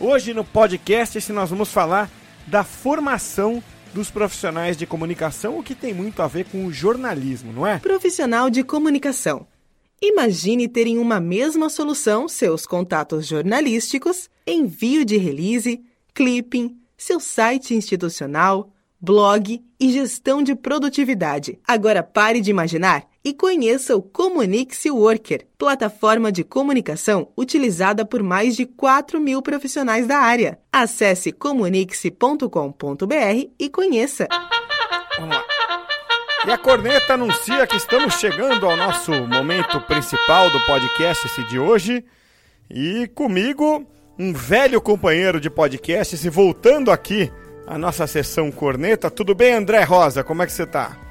Hoje no podcast nós vamos falar da formação dos profissionais de comunicação, o que tem muito a ver com o jornalismo, não é? Profissional de comunicação. Imagine ter em uma mesma solução seus contatos jornalísticos, envio de release, clipping, seu site institucional, blog e gestão de produtividade. Agora pare de imaginar e conheça o Comunix Worker, plataforma de comunicação utilizada por mais de 4 mil profissionais da área. Acesse comunix.com.br e conheça. Vamos lá. E a corneta anuncia que estamos chegando ao nosso momento principal do podcast de hoje. E comigo, um velho companheiro de podcast, se voltando aqui à nossa sessão corneta. Tudo bem, André Rosa? Como é que você está?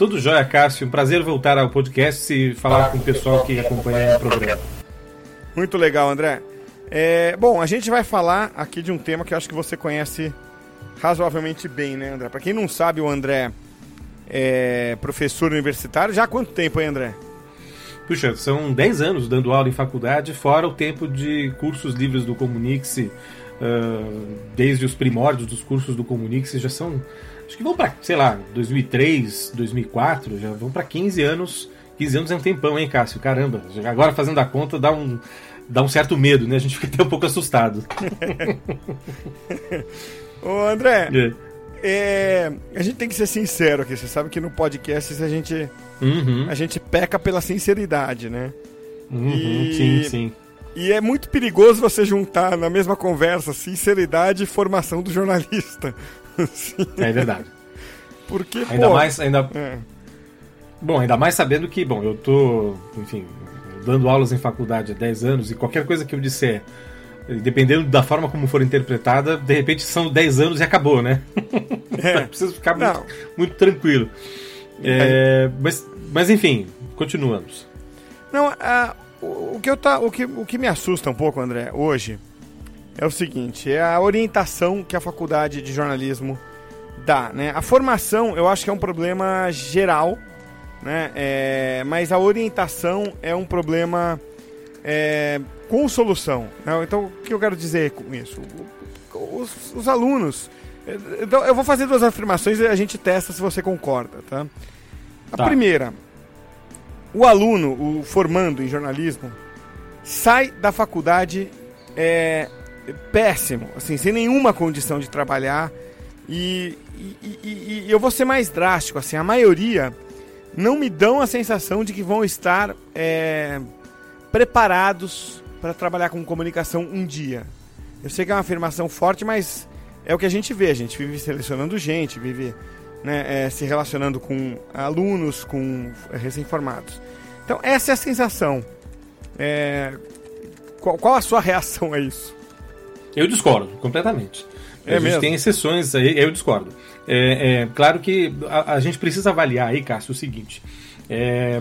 Tudo jóia, Cássio. Um prazer voltar ao podcast e falar com o pessoal que acompanha o programa. Muito legal, André. É, bom, a gente vai falar aqui de um tema que eu acho que você conhece razoavelmente bem, né, André? Para quem não sabe, o André é professor universitário. Já há quanto tempo, hein, André? Puxa, são 10 anos dando aula em faculdade, fora o tempo de cursos livres do Comunix, uh, desde os primórdios dos cursos do Comunix, já são acho que vão para, sei lá, 2003, 2004, já vão para 15 anos. 15 anos é um tempão, hein, Cássio? Caramba, agora fazendo a conta dá um, dá um certo medo, né? A gente fica até um pouco assustado. Ô, André, é. É, a gente tem que ser sincero aqui. Você sabe que no podcast a gente, uhum. a gente peca pela sinceridade, né? Uhum, e, sim, sim. E é muito perigoso você juntar na mesma conversa sinceridade e formação do jornalista. É verdade. Porque, ainda pô, mais, ainda. É. Bom, ainda mais sabendo que, bom, eu tô, enfim, dando aulas em faculdade há 10 anos e qualquer coisa que eu disser, dependendo da forma como for interpretada, de repente são 10 anos e acabou, né? É. Preciso ficar muito, muito, tranquilo. É, mas, mas enfim, continuamos. Não, a, o, que eu tá, o, que, o que me assusta um pouco, André, hoje, é o seguinte, é a orientação que a faculdade de jornalismo dá, né? A formação, eu acho que é um problema geral, né? É, mas a orientação é um problema é, com solução. Né? Então, o que eu quero dizer com isso? Os, os alunos... Então, eu vou fazer duas afirmações e a gente testa se você concorda, tá? A tá. primeira, o aluno, o formando em jornalismo, sai da faculdade é, péssimo, assim, sem nenhuma condição de trabalhar. E, e, e, e, eu vou ser mais drástico, assim, a maioria não me dão a sensação de que vão estar é, preparados para trabalhar com comunicação um dia. Eu sei que é uma afirmação forte, mas é o que a gente vê. A gente vive selecionando gente, vive né, é, se relacionando com alunos, com recém-formados. Então, essa é a sensação. É, qual, qual a sua reação a isso? Eu discordo completamente. É a gente mesmo? tem exceções aí, eu discordo. É, é claro que a, a, gente precisa avaliar aí, Cássio, o seguinte. É,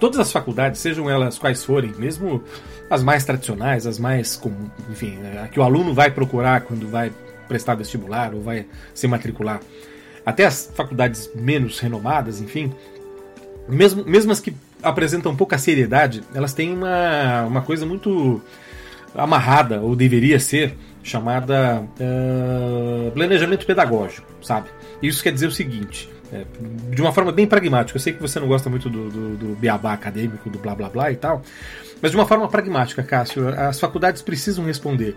todas as faculdades, sejam elas quais forem, mesmo as mais tradicionais, as mais, enfim, é, a que o aluno vai procurar quando vai prestar vestibular ou vai se matricular, até as faculdades menos renomadas, enfim, mesmo, mesmo as que apresentam pouca seriedade, elas têm uma, uma coisa muito amarrada, ou deveria ser, chamada uh, planejamento pedagógico, sabe? Isso quer dizer o seguinte, é, de uma forma bem pragmática, eu sei que você não gosta muito do, do, do beabá acadêmico, do blá blá blá e tal, mas de uma forma pragmática, Cássio, as faculdades precisam responder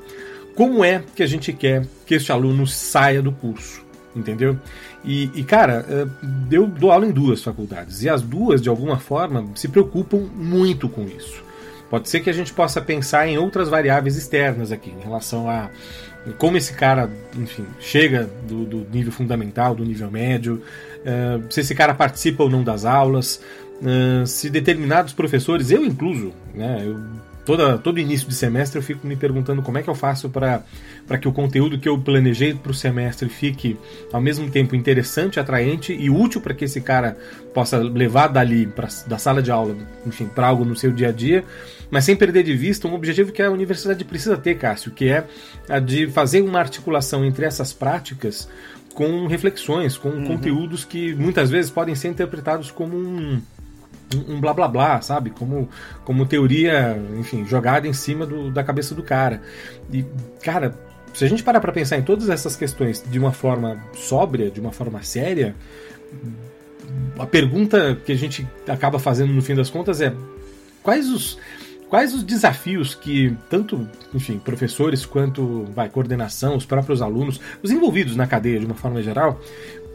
como é que a gente quer que este aluno saia do curso, entendeu? E, e, cara, é, eu dou aula em duas faculdades e as duas, de alguma forma, se preocupam muito com isso. Pode ser que a gente possa pensar em outras variáveis externas aqui, em relação a como esse cara, enfim, chega do, do nível fundamental, do nível médio, uh, se esse cara participa ou não das aulas, uh, se determinados professores, eu incluso, né, eu toda, todo início de semestre eu fico me perguntando como é que eu faço para que o conteúdo que eu planejei para o semestre fique ao mesmo tempo interessante, atraente e útil para que esse cara possa levar dali pra, da sala de aula, enfim, para algo no seu dia a dia, mas sem perder de vista um objetivo que a universidade precisa ter, Cássio, que é a de fazer uma articulação entre essas práticas com reflexões, com uhum. conteúdos que muitas vezes podem ser interpretados como um um blá blá blá, sabe? Como, como teoria, enfim, jogada em cima do, da cabeça do cara. E, cara, se a gente parar pra pensar em todas essas questões de uma forma sóbria, de uma forma séria, a pergunta que a gente acaba fazendo no fim das contas é quais os quais os desafios que tanto, enfim, professores quanto vai coordenação, os próprios alunos, os envolvidos na cadeia de uma forma geral,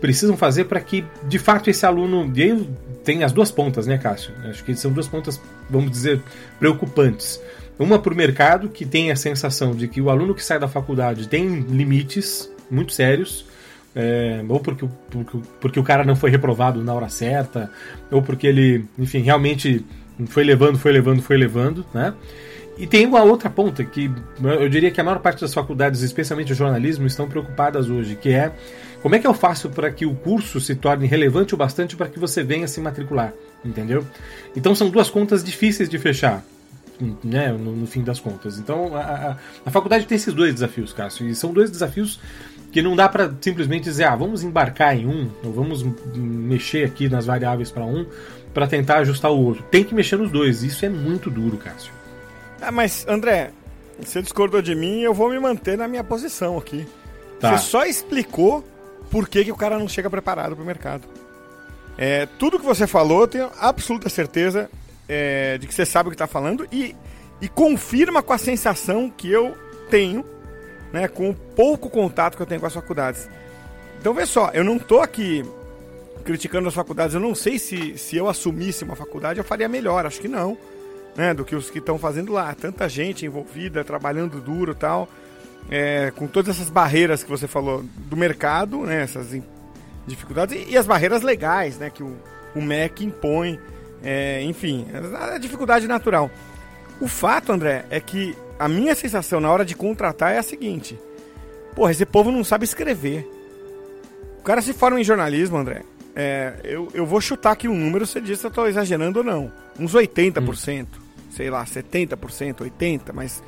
precisam fazer para que, de fato, esse aluno. Aí tem as duas pontas, né, Cássio? Acho que são duas pontas, vamos dizer, preocupantes. Uma para o mercado, que tem a sensação de que o aluno que sai da faculdade tem limites muito sérios, é, ou porque, porque, porque o cara não foi reprovado na hora certa, ou porque ele, enfim, realmente foi levando, foi levando, foi levando, né? E tem uma outra ponta que eu diria que a maior parte das faculdades, especialmente o jornalismo, estão preocupadas hoje, que é como é que eu faço para que o curso se torne relevante o bastante para que você venha se matricular, entendeu? Então são duas contas difíceis de fechar. Né, no, no fim das contas. Então, a, a, a, faculdade tem esses dois desafios, Cássio, e são dois desafios que não dá para simplesmente dizer, ah, vamos embarcar em um, ou vamos mexer aqui nas variáveis para um, para tentar ajustar o outro. Tem que mexer nos dois, isso é muito duro, Cássio. Ah, mas, André, você discordou de mim, eu vou me manter na minha posição aqui. Tá. Você só explicou por que, que o cara não chega preparado para o mercado. É, tudo que você falou, eu tenho absoluta certeza é, de que você sabe o que está falando e, e confirma com a sensação que eu tenho, né, com o pouco contato que eu tenho com as faculdades. Então, vê só, eu não estou aqui criticando as faculdades, eu não sei se, se eu assumisse uma faculdade eu faria melhor, acho que não né, do que os que estão fazendo lá. Tanta gente envolvida, trabalhando duro e tal, é, com todas essas barreiras que você falou do mercado, né, essas dificuldades, e, e as barreiras legais né, que o, o MEC impõe, é, enfim, a, dificuldade natural. O fato, André, é que a minha sensação na hora de contratar é a seguinte: porra, esse povo não sabe escrever. O cara se forma em jornalismo, André. É, eu, eu vou chutar aqui um número, você diz se eu estou exagerando ou não. Uns 80%. Hum sei lá, 70%, 80%, mas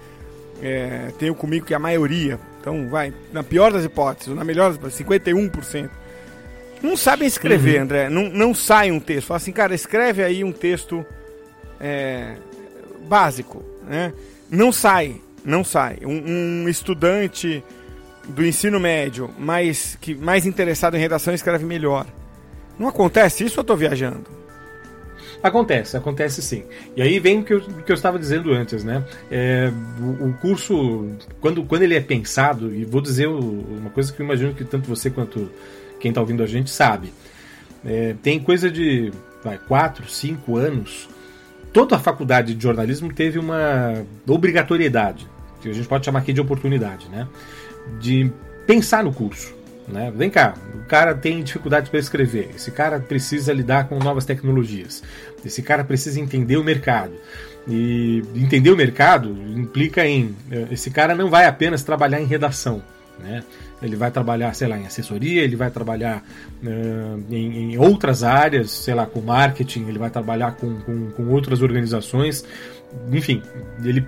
é, tenho comigo que a maioria, então vai, na pior das hipóteses, na melhor das hipóteses, 51%, não sabem escrever, uhum. André, não, não sai um texto. Fala assim, cara, escreve aí um texto é, básico, né? Não sai, não sai. Um, um, estudante do ensino médio mais, que, mais interessado em redação escreve melhor. Não acontece isso ou eu estou viajando? Acontece, acontece sim. E aí vem o que eu, que eu estava dizendo antes, né? É, o, o, curso, quando, quando ele é pensado, e vou dizer uma coisa que eu imagino que tanto você quanto quem está ouvindo a gente sabe. É, tem coisa de vai, 4, 5 anos. Toda a faculdade de jornalismo teve uma obrigatoriedade, que a gente pode chamar aqui de oportunidade, né? De pensar no curso. Né? Vem cá, o cara tem dificuldade para escrever, esse cara precisa lidar com novas tecnologias, esse cara precisa entender o mercado. E entender o mercado implica em. Eh, esse cara não vai apenas trabalhar em redação. Né? Ele vai trabalhar, sei lá, em assessoria, ele vai trabalhar uh, em, em, outras áreas, sei lá, com marketing, ele vai trabalhar com, com, com outras organizações. Enfim, ele,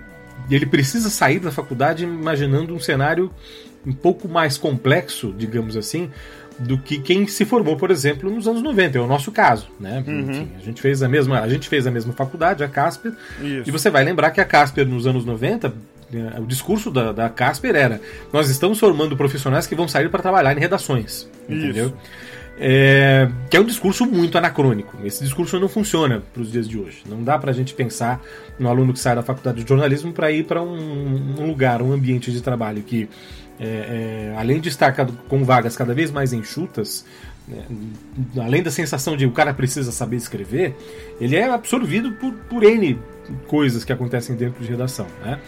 ele precisa sair da faculdade imaginando um cenário um pouco mais complexo, digamos assim, do que quem se formou, por exemplo, nos anos 90, é o nosso caso, né? Uhum. Enfim, a gente fez a mesma, a gente fez a mesma faculdade, a Casper, Isso. e você vai lembrar que a Casper nos anos 90, é, o discurso da, da Casper era: nós estamos formando profissionais que vão sair para trabalhar em redações, entendeu? Isso. É, que é um discurso muito anacrônico. Esse discurso não funciona para os dias de hoje. Não dá para a gente pensar no aluno que sai da faculdade de jornalismo para ir para um, um, lugar, um ambiente de trabalho que é, é, além de estar com vagas cada vez mais enxutas, né, além da sensação de o cara precisa saber escrever, ele é absorvido por, por N coisas que acontecem dentro de redação. Né?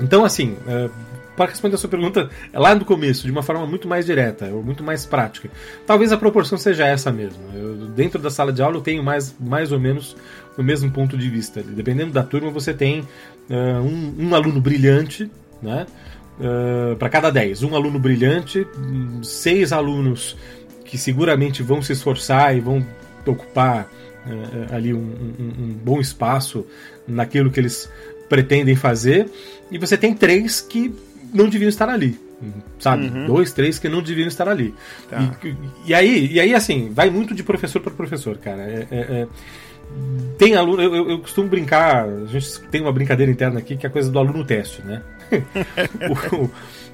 Então, assim, é, para responder a sua pergunta lá no começo, de uma forma muito mais direta, ou muito mais prática, talvez a proporção seja essa mesmo. Eu, dentro da sala de aula eu tenho mais, mais ou menos o mesmo ponto de vista. Dependendo da turma, você tem uh, um, um, aluno brilhante, né? Uh, para cada 10, um aluno brilhante, seis alunos que seguramente vão se esforçar e vão ocupar uh, ali um, um, um, bom espaço naquilo que eles pretendem fazer, e você tem três que não deviam estar ali. Sabe? Uhum. Dois, três que não deviam estar ali. Tá. E, e, aí, e aí, assim, vai muito de professor para professor, cara. É, é, é tem aluno, eu, eu, costumo brincar, a gente tem uma brincadeira interna aqui que é a coisa do aluno teste, né?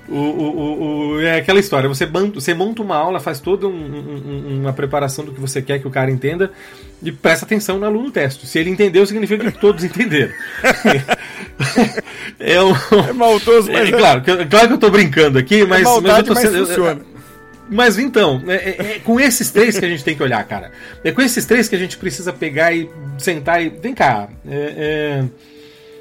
o, o, o, é aquela história, você, você monta uma aula, faz toda um, um, uma preparação do que você quer que o cara entenda e presta atenção no aluno teste. Se ele entendeu, significa que todos entenderam. é, um, é maldoso, mas é, é, claro, claro que eu tô brincando aqui, mas, é maldade, mas eu tô sendo. Mas mas então, é, é, é, com esses três que a gente tem que olhar, cara. É com esses três que a gente precisa pegar e sentar e. Vem cá. É,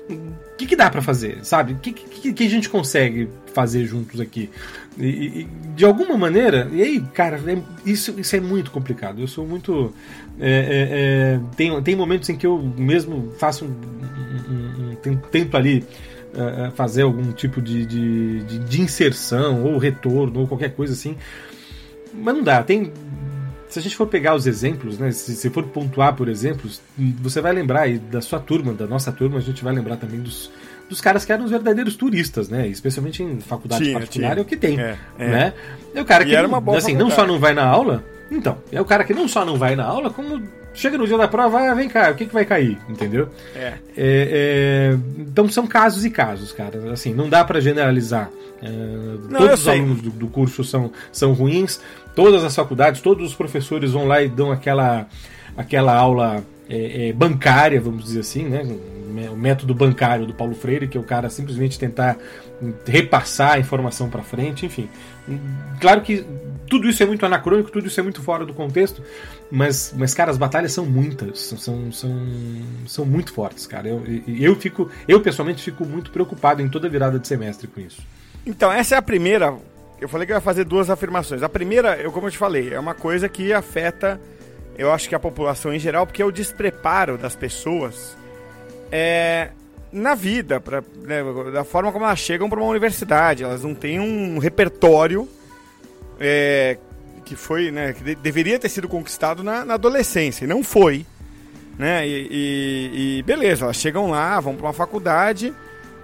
é, que, que dá para fazer, sabe? O que, que, que, a gente consegue fazer juntos aqui? E, e, de alguma maneira, e aí, cara, é, isso, isso é muito complicado. Eu sou muito. É, tem, tem momentos em que eu mesmo faço um, um, um, tento ali fazer algum tipo de, de, de, de, inserção ou retorno ou qualquer coisa assim mas não dá. Tem. Se a gente for pegar os exemplos, né? Se, se for pontuar por exemplos, você vai lembrar aí da sua turma, da nossa turma, a gente vai lembrar também dos, dos caras que eram os verdadeiros turistas, né? Especialmente em faculdade tinha, particular tinha. é o que tem, é, é. né? É o cara que não, assim, não só não vai na aula, então, é o cara que não só não vai na aula, como chega no dia da prova, ah, vem cá, o que, que vai cair, entendeu? É. é, é então são casos e casos, cara. Assim, não dá para generalizar. É, não, todos os alunos do, do, curso são, são ruins, todas as faculdades, todos os professores vão lá e dão aquela, aquela aula é, é, bancária, vamos dizer assim, né? O método bancário do Paulo Freire, que é o cara simplesmente tentar repassar a informação para frente, enfim. Claro que tudo isso é muito anacrônico, tudo isso é muito fora do contexto, mas, mas cara, as batalhas são muitas, são, são, são muito fortes, cara. Eu, eu, fico, eu pessoalmente fico muito preocupado em toda virada de semestre com isso. Então, essa é a primeira. Eu falei que eu ia fazer duas afirmações. A primeira, eu, como eu te falei, é uma coisa que afeta, eu acho que a população em geral, porque é o despreparo das pessoas é, na vida, pra, né, da forma como elas chegam para uma universidade. Elas não têm um repertório é, que foi, né, que de, deveria ter sido conquistado na, na, adolescência, e não foi. Né? E, e, e beleza, elas chegam lá, vão para uma faculdade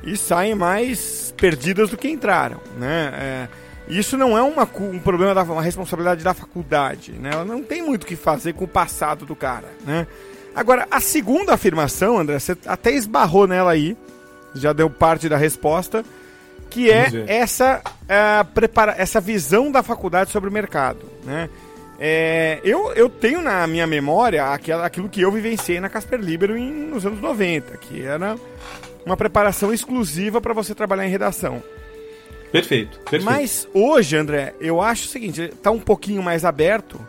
e saem mais perdidas do que entraram, né? É, isso não é uma, um problema da uma responsabilidade da faculdade, né? Ela não tem muito o que fazer com o passado do cara, né? Agora, a segunda afirmação, André, você até esbarrou nela aí, já deu parte da resposta, que é essa, é, prepara essa visão da faculdade sobre o mercado, né? É, eu, eu tenho na minha memória aquela, aquilo que eu vivenciei na Casper Libero em, nos anos 90, que era uma preparação exclusiva para você trabalhar em redação. Perfeito, perfeito. Mas hoje, André, eu acho o seguinte, está um pouquinho mais aberto,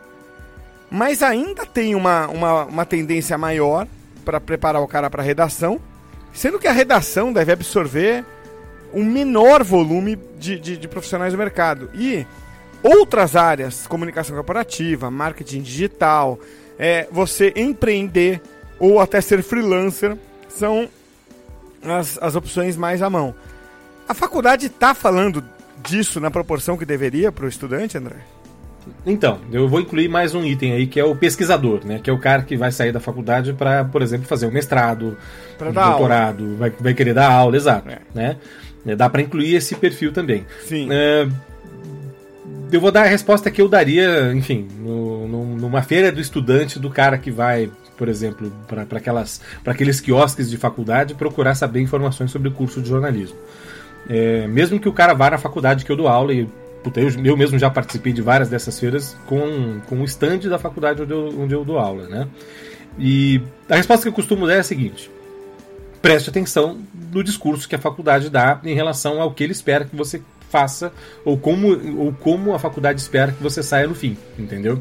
mas ainda tem uma, uma, uma tendência maior para preparar o cara para redação, sendo que a redação deve absorver um menor volume de, de, de profissionais do mercado. E outras áreas, comunicação corporativa, marketing digital, é, você empreender ou até ser freelancer, são as, as opções mais à mão. A faculdade está falando disso na proporção que deveria para o estudante, André? Então, eu vou incluir mais um item aí que é o pesquisador, né? Que é o cara que vai sair da faculdade para, por exemplo, fazer um mestrado, pra um doutorado, vai, vai, querer dar aula, exato, é. né? É, dá para incluir esse perfil também. Sim. É, eu vou dar a resposta que eu daria, enfim, no, no, numa feira do estudante, do cara que vai por exemplo, para aqueles quiosques de faculdade, procurar saber informações sobre o curso de jornalismo. É, mesmo que o cara vá na faculdade que eu dou aula, e puta, eu, eu mesmo já participei de várias dessas feiras com, com o stand da faculdade onde eu, onde eu dou aula, né? E a resposta que eu costumo dar é a seguinte: preste atenção no discurso que a faculdade dá em relação ao que ele espera que você faça ou como, ou como a faculdade espera que você saia no fim, entendeu?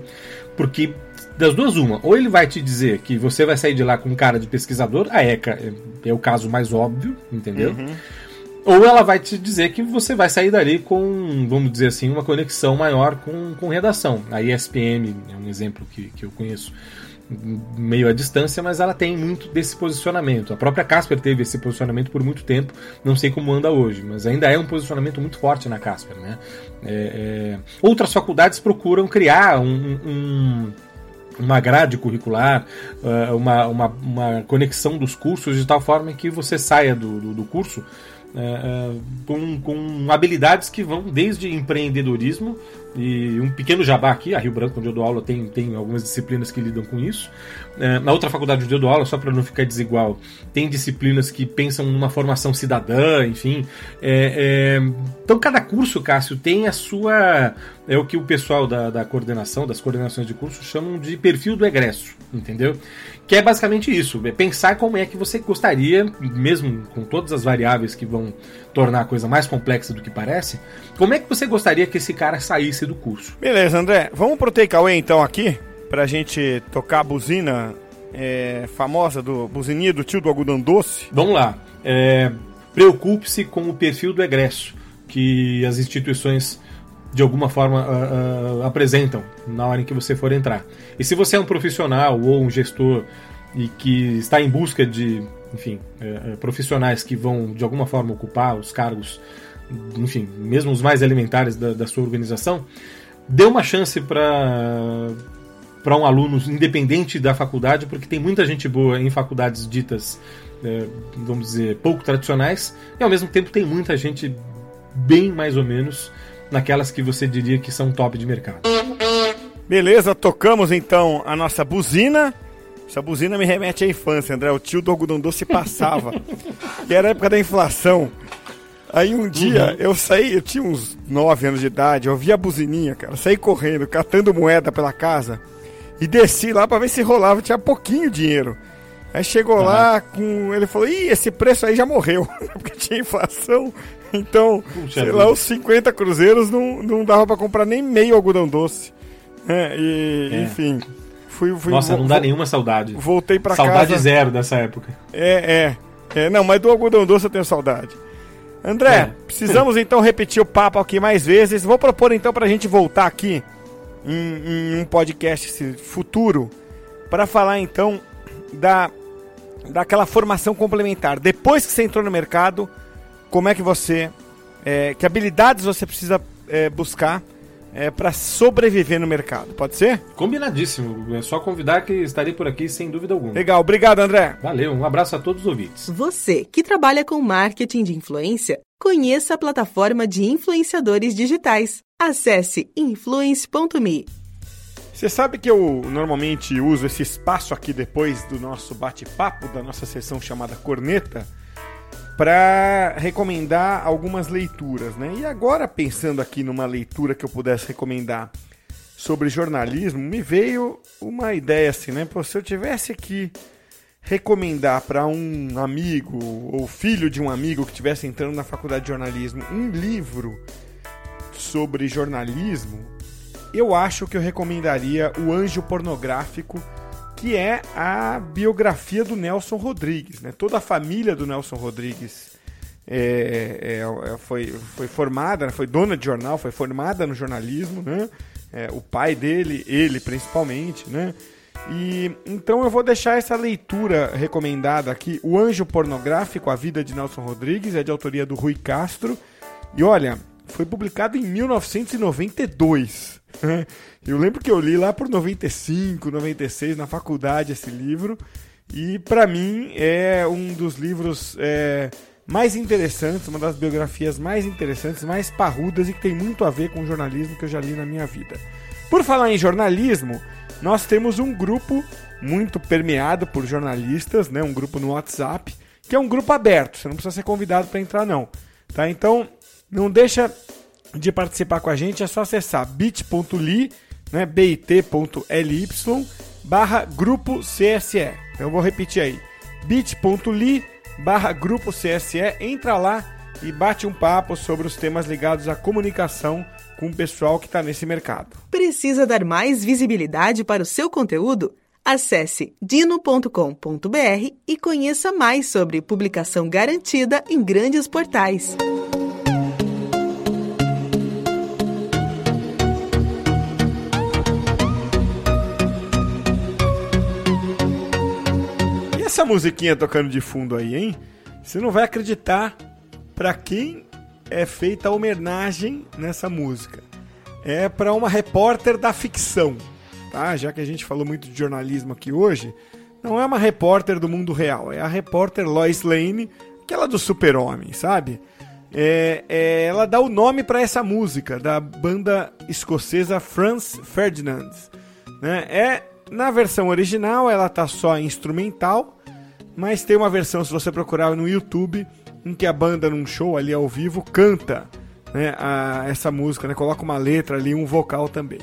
Porque das duas, uma. Ou ele vai te dizer que você vai sair de lá com cara de pesquisador, a ECA é, é o caso mais óbvio, entendeu? Uhum. Ou ela vai te dizer que você vai sair dali com, vamos dizer assim, uma conexão maior com, com redação. A ESPM é um exemplo que, que eu conheço meio à distância, mas ela tem muito desse posicionamento. A própria Casper teve esse posicionamento por muito tempo, não sei como anda hoje, mas ainda é um posicionamento muito forte na Casper. Né? É, é... Outras faculdades procuram criar um, um uma grade curricular, uh, uma, uma, uma, conexão dos cursos de tal forma que você saia do, do, do curso uh, uh, com, com habilidades que vão desde empreendedorismo e um pequeno jabá aqui, a Rio Branco, onde eu dou aula, tem, tem algumas disciplinas que lidam com isso. É, na outra faculdade onde eu dou aula, só para não ficar desigual, tem disciplinas que pensam numa formação cidadã, enfim. É, é, então, cada curso, Cássio, tem a sua. É o que o pessoal da, da coordenação, das coordenações de curso, chamam de perfil do egresso, entendeu? Que é basicamente isso, é pensar como é que você gostaria, mesmo com todas as variáveis que vão tornar a coisa mais complexa do que parece, como é que você gostaria que esse cara saísse do curso? Beleza, André, vamos pro takeaway então aqui, pra gente tocar a buzina é, famosa do buzininha do tio do algodão doce. Vamos lá, é, preocupe-se com o perfil do egresso que as instituições de alguma forma uh, uh, apresentam na hora em que você for entrar. E se você é um profissional ou um gestor e que está em busca de, enfim, uh, profissionais que vão de alguma forma ocupar os cargos, enfim, mesmo os mais elementares da, da sua organização, dê uma chance para para um aluno independente da faculdade, porque tem muita gente boa em faculdades ditas, vamos dizer, pouco tradicionais, e ao mesmo tempo tem muita gente bem mais ou menos naquelas que você diria que são top de mercado. Beleza, tocamos então a nossa buzina. Essa buzina me remete à infância, André. O tio do algodão doce passava. que era a época da inflação. Aí um dia uhum. eu saí, eu tinha uns 9 anos de idade, eu vi a buzininha, cara, saí correndo, catando moeda pela casa e desci lá para ver se rolava, tinha pouquinho dinheiro. Aí chegou uhum. lá com. Ele falou: Ih, esse preço aí já morreu. Porque tinha inflação. Então, Puxa sei vida. lá, os 50 cruzeiros não, não dava para comprar nem meio algodão doce. É, e, é. enfim. Fui, fui, Nossa, não dá nenhuma saudade. Voltei para casa. Saudade zero dessa época. É, é, é. Não, mas do algodão doce eu tenho saudade. André, é. precisamos então repetir o papo aqui mais vezes. Vou propor então para a gente voltar aqui em, em um podcast futuro para falar então da daquela formação complementar. Depois que você entrou no mercado, como é que você. É, que habilidades você precisa é, buscar é, para sobreviver no mercado. Pode ser? Combinadíssimo. É só convidar que estarei por aqui sem dúvida alguma. Legal, obrigado, André. Valeu, um abraço a todos os ouvintes. Você que trabalha com marketing de influência, conheça a plataforma de influenciadores digitais. Acesse influence.me. Você sabe que eu normalmente uso esse espaço aqui depois do nosso bate-papo, da nossa sessão chamada Corneta, para recomendar algumas leituras, né? E agora pensando aqui numa leitura que eu pudesse recomendar sobre jornalismo, me veio uma ideia assim, né? Pô, se eu tivesse que recomendar para um amigo ou filho de um amigo que estivesse entrando na faculdade de jornalismo um livro sobre jornalismo, eu acho que eu recomendaria O Anjo Pornográfico, que é a biografia do Nelson Rodrigues. Né? Toda a família do Nelson Rodrigues é, é, é, foi, foi formada, né? foi dona de jornal, foi formada no jornalismo, né? É, o pai dele, ele principalmente, né? E então eu vou deixar essa leitura recomendada aqui, O Anjo Pornográfico, A Vida de Nelson Rodrigues, é de autoria do Rui Castro. E olha, foi publicado em 1992. Eu lembro que eu li lá por 95, 96 na faculdade esse livro e para mim é um dos livros é, mais interessantes, uma das biografias mais interessantes, mais parrudas e que tem muito a ver com o jornalismo que eu já li na minha vida. Por falar em jornalismo, nós temos um grupo muito permeado por jornalistas, né? Um grupo no WhatsApp que é um grupo aberto. Você não precisa ser convidado para entrar não, tá? Então não deixa de participar com a gente, é só acessar bit.ly, né, bit.ly barra grupo CSE. Eu vou repetir aí, bit.ly barra grupo CSE, entra lá e bate um papo sobre os temas ligados à comunicação com o pessoal que está nesse mercado. Precisa dar mais visibilidade para o seu conteúdo? Acesse dino.com.br e conheça mais sobre publicação garantida em grandes portais. Musiquinha tocando de fundo aí, hein? Você não vai acreditar para quem é feita a homenagem nessa música. É para uma repórter da ficção, tá? Já que a gente falou muito de jornalismo aqui hoje, não é uma repórter do mundo real, é a repórter Lois Lane, aquela do Super-Homem, sabe? É, é, ela dá o nome para essa música da banda escocesa Franz Ferdinand. Né? É na versão original ela tá só instrumental, mas tem uma versão se você procurar no YouTube em que a banda num show ali ao vivo canta né, a, essa música, né, coloca uma letra ali, um vocal também.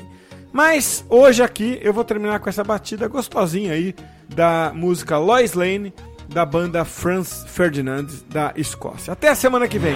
Mas hoje aqui eu vou terminar com essa batida gostosinha aí da música Lois Lane da banda Franz Ferdinand da Escócia. Até a semana que vem.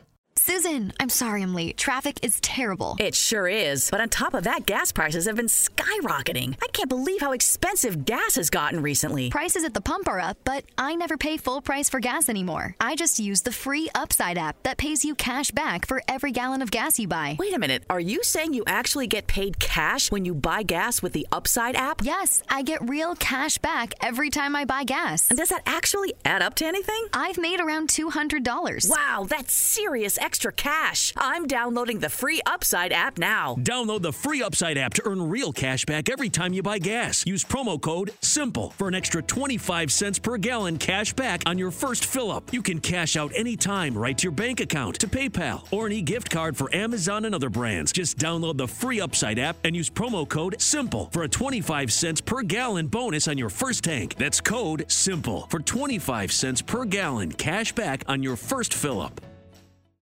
Susan, I'm sorry I'm late. Traffic is terrible. It sure is. But on top of that, gas prices have been skyrocketing. I can't believe how expensive gas has gotten recently. Prices at the pump are up, but I never pay full price for gas anymore. I just use the free Upside app that pays you cash back for every gallon of gas you buy. Wait a minute. Are you saying you actually get paid cash when you buy gas with the Upside app? Yes, I get real cash back every time I buy gas. And does that actually add up to anything? I've made around $200. Wow, that's serious extra cash. I'm downloading the free Upside app now. Download the free Upside app to earn real cash back every time you buy gas. Use promo code SIMPLE for an extra 25 cents per gallon cash back on your first fill up. You can cash out anytime right to your bank account, to PayPal, or any gift card for Amazon and other brands. Just download the free Upside app and use promo code SIMPLE for a 25 cents per gallon bonus on your first tank. That's code SIMPLE for 25 cents per gallon cash back on your first fill up.